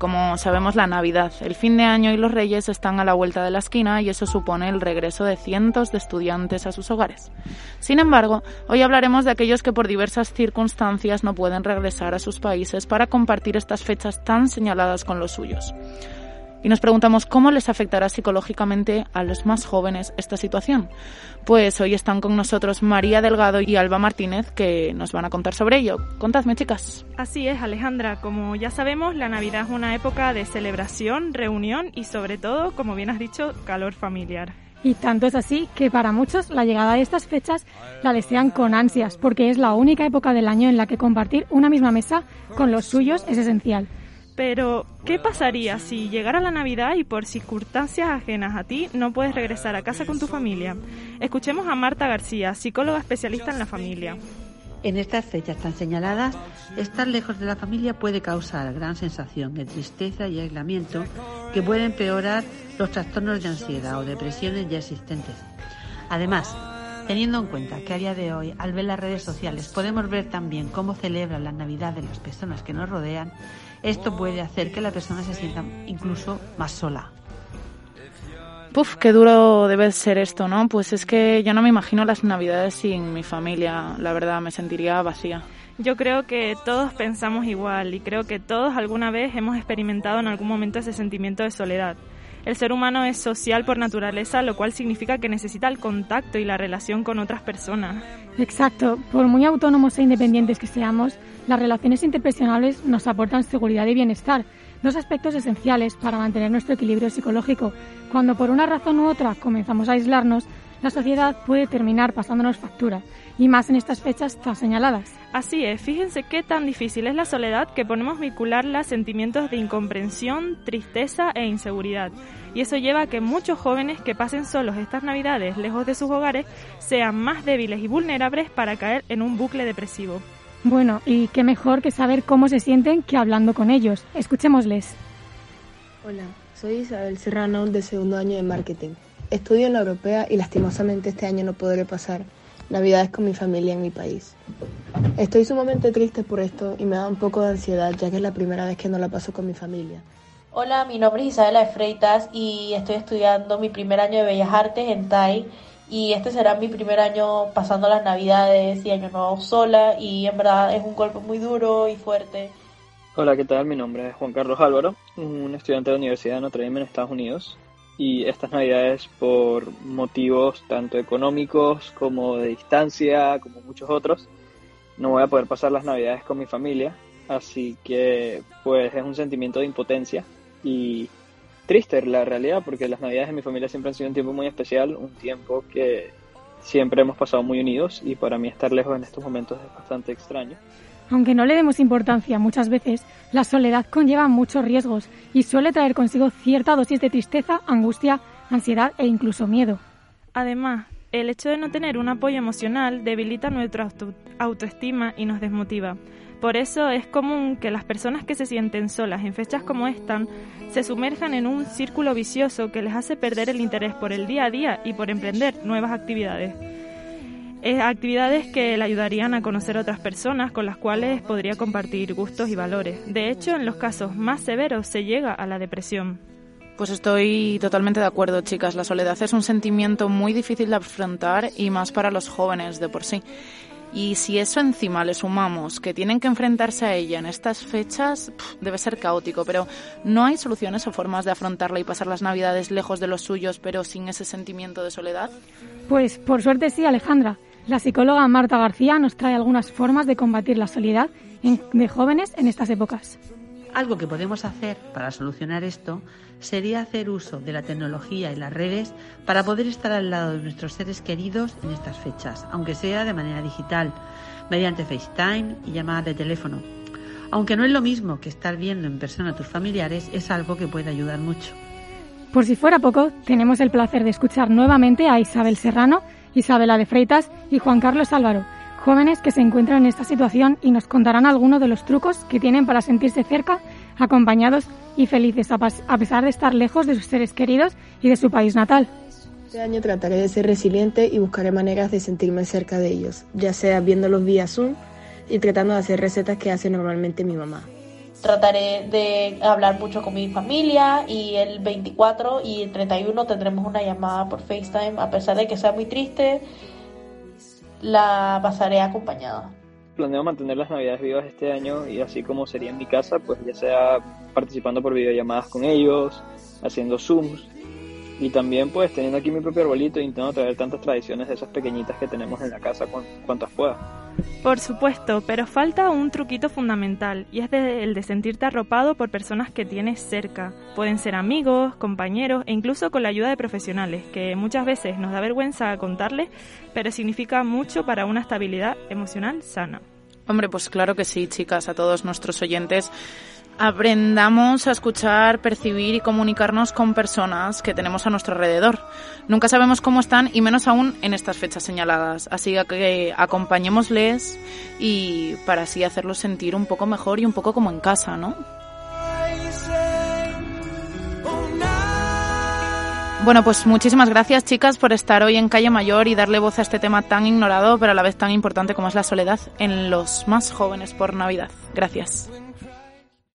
Como sabemos, la Navidad, el fin de año y los Reyes están a la vuelta de la esquina y eso supone el regreso de cientos de estudiantes a sus hogares. Sin embargo, hoy hablaremos de aquellos que por diversas circunstancias no pueden regresar a sus países para compartir estas fechas tan señaladas con los suyos y nos preguntamos cómo les afectará psicológicamente a los más jóvenes esta situación. Pues hoy están con nosotros María Delgado y Alba Martínez que nos van a contar sobre ello. Contadme, chicas. Así es, Alejandra. Como ya sabemos, la Navidad es una época de celebración, reunión y sobre todo, como bien has dicho, calor familiar. Y tanto es así que para muchos la llegada de estas fechas la desean con ansias, porque es la única época del año en la que compartir una misma mesa con los suyos es esencial. Pero, ¿qué pasaría si llegara la Navidad y por circunstancias ajenas a ti no puedes regresar a casa con tu familia? Escuchemos a Marta García, psicóloga especialista en la familia. En estas fechas tan señaladas, estar lejos de la familia puede causar gran sensación de tristeza y aislamiento que puede empeorar los trastornos de ansiedad o depresiones ya existentes. Además, teniendo en cuenta que a día de hoy, al ver las redes sociales, podemos ver también cómo celebran la Navidad de las personas que nos rodean, esto puede hacer que la persona se sienta incluso más sola. Puf, qué duro debe ser esto, ¿no? Pues es que yo no me imagino las navidades sin mi familia, la verdad, me sentiría vacía. Yo creo que todos pensamos igual y creo que todos alguna vez hemos experimentado en algún momento ese sentimiento de soledad. El ser humano es social por naturaleza, lo cual significa que necesita el contacto y la relación con otras personas. Exacto, por muy autónomos e independientes que seamos, las relaciones interpersonales nos aportan seguridad y bienestar, dos aspectos esenciales para mantener nuestro equilibrio psicológico. Cuando por una razón u otra comenzamos a aislarnos, la sociedad puede terminar pasándonos factura, y más en estas fechas tan señaladas. Así es, fíjense qué tan difícil es la soledad que ponemos vincularla a sentimientos de incomprensión, tristeza e inseguridad. Y eso lleva a que muchos jóvenes que pasen solos estas navidades lejos de sus hogares sean más débiles y vulnerables para caer en un bucle depresivo. Bueno, y qué mejor que saber cómo se sienten que hablando con ellos. Escuchémosles. Hola, soy Isabel Serrano de segundo año de marketing. Estudio en la europea y lastimosamente este año no podré pasar navidades con mi familia en mi país. Estoy sumamente triste por esto y me da un poco de ansiedad ya que es la primera vez que no la paso con mi familia. Hola, mi nombre es Isabela de Freitas y estoy estudiando mi primer año de Bellas Artes en TAI y este será mi primer año pasando las navidades y año nuevo sola y en verdad es un golpe muy duro y fuerte. Hola, ¿qué tal? Mi nombre es Juan Carlos Álvaro, un estudiante de la Universidad de Notre Dame en Estados Unidos y estas navidades por motivos tanto económicos como de distancia, como muchos otros, no voy a poder pasar las navidades con mi familia, así que pues es un sentimiento de impotencia y triste la realidad, porque las navidades de mi familia siempre han sido un tiempo muy especial, un tiempo que siempre hemos pasado muy unidos y para mí estar lejos en estos momentos es bastante extraño. Aunque no le demos importancia muchas veces, la soledad conlleva muchos riesgos y suele traer consigo cierta dosis de tristeza, angustia, ansiedad e incluso miedo. Además, el hecho de no tener un apoyo emocional debilita nuestra autoestima y nos desmotiva. Por eso es común que las personas que se sienten solas en fechas como esta se sumerjan en un círculo vicioso que les hace perder el interés por el día a día y por emprender nuevas actividades. Actividades que le ayudarían a conocer a otras personas con las cuales podría compartir gustos y valores. De hecho, en los casos más severos se llega a la depresión. Pues estoy totalmente de acuerdo, chicas. La soledad es un sentimiento muy difícil de afrontar y más para los jóvenes de por sí. Y si eso encima le sumamos que tienen que enfrentarse a ella en estas fechas, debe ser caótico, pero ¿no hay soluciones o formas de afrontarla y pasar las navidades lejos de los suyos, pero sin ese sentimiento de soledad? Pues por suerte sí, Alejandra. La psicóloga Marta García nos trae algunas formas de combatir la soledad de jóvenes en estas épocas. Algo que podemos hacer para solucionar esto sería hacer uso de la tecnología y las redes para poder estar al lado de nuestros seres queridos en estas fechas, aunque sea de manera digital, mediante FaceTime y llamadas de teléfono. Aunque no es lo mismo que estar viendo en persona a tus familiares, es algo que puede ayudar mucho. Por si fuera poco, tenemos el placer de escuchar nuevamente a Isabel Serrano, Isabela de Freitas y Juan Carlos Álvaro, jóvenes que se encuentran en esta situación y nos contarán algunos de los trucos que tienen para sentirse cerca, acompañados y felices a pesar de estar lejos de sus seres queridos y de su país natal. Este año trataré de ser resiliente y buscaré maneras de sentirme cerca de ellos, ya sea viéndolos vía Zoom y tratando de hacer recetas que hace normalmente mi mamá. Trataré de hablar mucho con mi familia y el 24 y el 31 tendremos una llamada por FaceTime, a pesar de que sea muy triste, la pasaré acompañada. Planeo mantener las navidades vivas este año y así como sería en mi casa, pues ya sea participando por videollamadas con ellos, haciendo Zooms y también pues teniendo aquí mi propio arbolito e intentando traer tantas tradiciones de esas pequeñitas que tenemos en la casa cuantas pueda. Por supuesto, pero falta un truquito fundamental y es el de sentirte arropado por personas que tienes cerca. Pueden ser amigos, compañeros e incluso con la ayuda de profesionales, que muchas veces nos da vergüenza contarles, pero significa mucho para una estabilidad emocional sana. Hombre, pues claro que sí, chicas, a todos nuestros oyentes aprendamos a escuchar, percibir y comunicarnos con personas que tenemos a nuestro alrededor. Nunca sabemos cómo están y menos aún en estas fechas señaladas. Así que acompañémosles y para así hacerlos sentir un poco mejor y un poco como en casa, ¿no? Bueno, pues muchísimas gracias chicas por estar hoy en Calle Mayor y darle voz a este tema tan ignorado, pero a la vez tan importante como es la soledad en los más jóvenes por Navidad. Gracias.